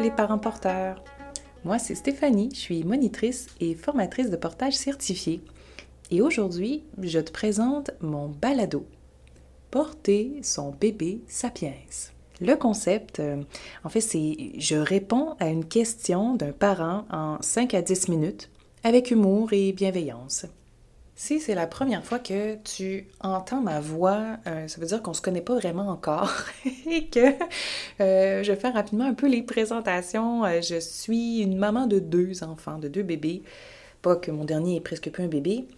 Les parents porteurs! Moi, c'est Stéphanie, je suis monitrice et formatrice de portage certifiée. Et aujourd'hui, je te présente mon balado. Porter son bébé sapiens. Le concept, euh, en fait, c'est je réponds à une question d'un parent en 5 à 10 minutes avec humour et bienveillance. Si c'est la première fois que tu entends ma voix, euh, ça veut dire qu'on se connaît pas vraiment encore et que euh, je vais faire rapidement un peu les présentations. Euh, je suis une maman de deux enfants, de deux bébés. Pas que mon dernier est presque plus un bébé.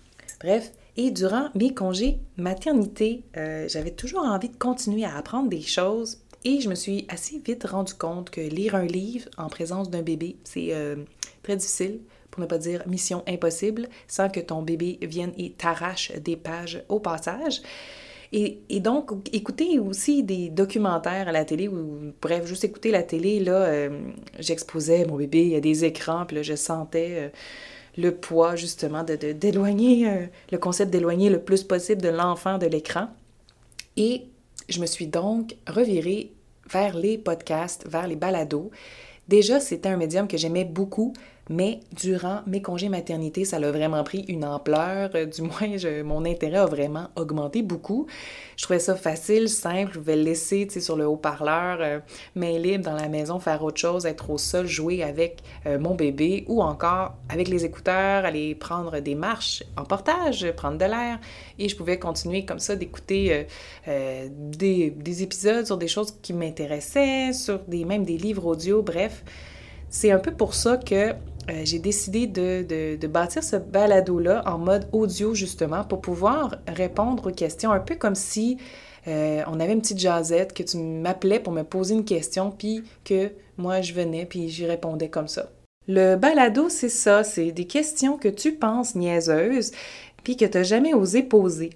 Bref, et durant mes congés maternité, j'avais toujours envie de continuer à apprendre des choses et je me suis assez vite rendu compte que lire un livre en présence d'un bébé, c'est très difficile pour ne pas dire mission impossible, sans que ton bébé vienne et t'arrache des pages au passage. Et, donc, écouter aussi des documentaires à la télé, ou bref, juste écouter la télé, là, euh, j'exposais mon bébé à des écrans, puis là, je sentais euh, le poids, justement, de, d'éloigner, euh, le concept d'éloigner le plus possible de l'enfant de l'écran. Et je me suis donc revirée vers les podcasts, vers les balados. Déjà, c'était un médium que j'aimais beaucoup mais durant mes congés maternité, ça a vraiment pris une ampleur. Euh, du moins, mon intérêt a vraiment augmenté beaucoup. Je trouvais ça facile, simple. Je pouvais le laisser sur le haut-parleur, euh, main libre dans la maison, faire autre chose, être au sol, jouer avec euh, mon bébé ou encore avec les écouteurs, aller prendre des marches en portage, prendre de l'air. Et je pouvais continuer comme ça d'écouter des, des, épisodes sur des choses qui m'intéressaient, sur même des livres audio, bref. C'est un peu pour ça que euh, j'ai décidé de, bâtir ce balado-là en mode audio, justement, pour pouvoir répondre aux questions, un peu comme si euh, on avait une petite jasette, que tu m'appelais pour me poser une question, puis que moi, je venais, puis j'y répondais comme ça. Le balado, c'est ça, c'est des questions que tu penses niaiseuses, puis que tu n'as jamais osé poser.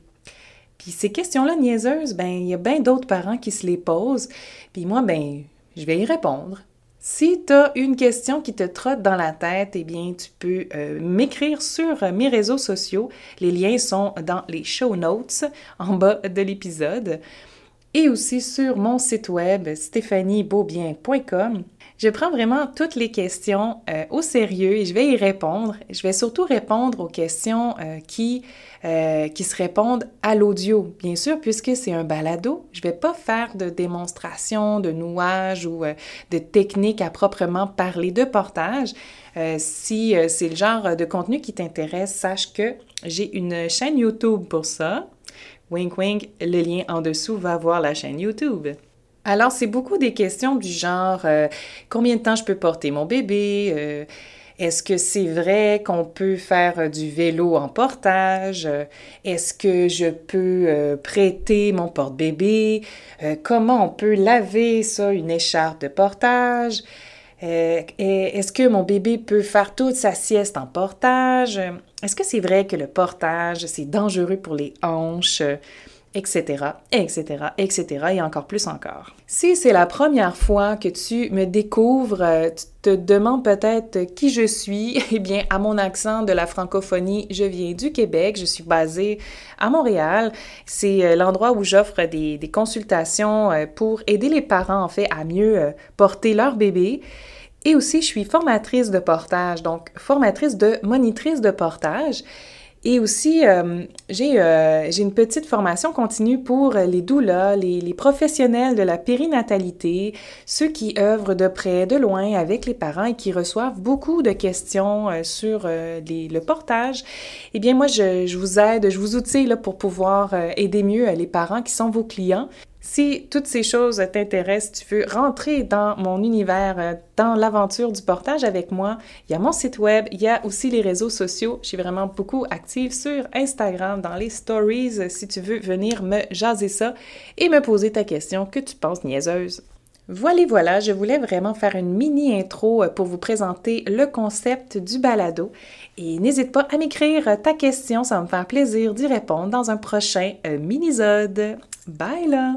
Puis ces questions-là niaiseuses, ben il y a bien d'autres parents qui se les posent, puis moi, ben je vais y répondre. Si tu as une question qui te trotte dans la tête, eh bien, tu peux euh, m'écrire sur mes réseaux sociaux. Les liens sont dans les show notes en bas de l'épisode et aussi sur mon site web stéphaniebeaubien.com. Je prends vraiment toutes les questions euh, au sérieux et je vais y répondre. Je vais surtout répondre aux questions euh, qui, euh, qui se répondent à l'audio, bien sûr, puisque c'est un balado. Je ne vais pas faire de démonstration, de nouage ou de technique à proprement parler de portage. si c'est le genre de contenu qui t'intéresse, sache que j'ai une chaîne YouTube pour ça. Wink wink, le lien en dessous va voir la chaîne YouTube. Alors, c'est beaucoup des questions du genre euh, combien de temps je peux porter mon bébé? Euh, est-ce que c'est vrai qu'on peut faire euh, du vélo en portage? Est-ce que je peux prêter mon porte-bébé? comment on peut laver ça, une écharpe de portage? Est-ce que mon bébé peut faire toute sa sieste en portage? Est-ce que c'est vrai que le portage, c'est dangereux pour les hanches? Etc., etc., etc., et encore plus encore. Si c'est la première fois que tu me découvres, euh, tu te demandes peut-être qui je suis, eh bien, à mon accent de la francophonie, je viens du Québec, je suis basée à Montréal. C'est euh, l'endroit où j'offre des, des, consultations euh, pour aider les parents, en fait, à mieux porter leur bébé. Et aussi, je suis formatrice de portage, donc formatrice de monitrice de portage. Et aussi, euh, euh, j'ai une petite formation continue pour les doulas, les, professionnels de la périnatalité, ceux qui œuvrent de près, de loin avec les parents et qui reçoivent beaucoup de questions euh, sur le portage. Eh bien, moi, je, je, vous aide, je vous outille là, pour pouvoir aider mieux les parents qui sont vos clients. Si toutes ces choses t'intéressent, tu veux rentrer dans mon univers, euh, dans l'aventure du portage avec moi, il y a mon site web, il y a aussi les réseaux sociaux. Je suis vraiment beaucoup active sur Instagram, dans les stories, euh, si tu veux venir me jaser ça et me poser ta question que tu penses niaiseuse. Voilà, voilà, je voulais vraiment faire une mini intro euh, pour vous présenter le concept du balado. Et n'hésite pas à m'écrire ta question, ça va me faire plaisir d'y répondre dans un prochain mini-sode. Bye là!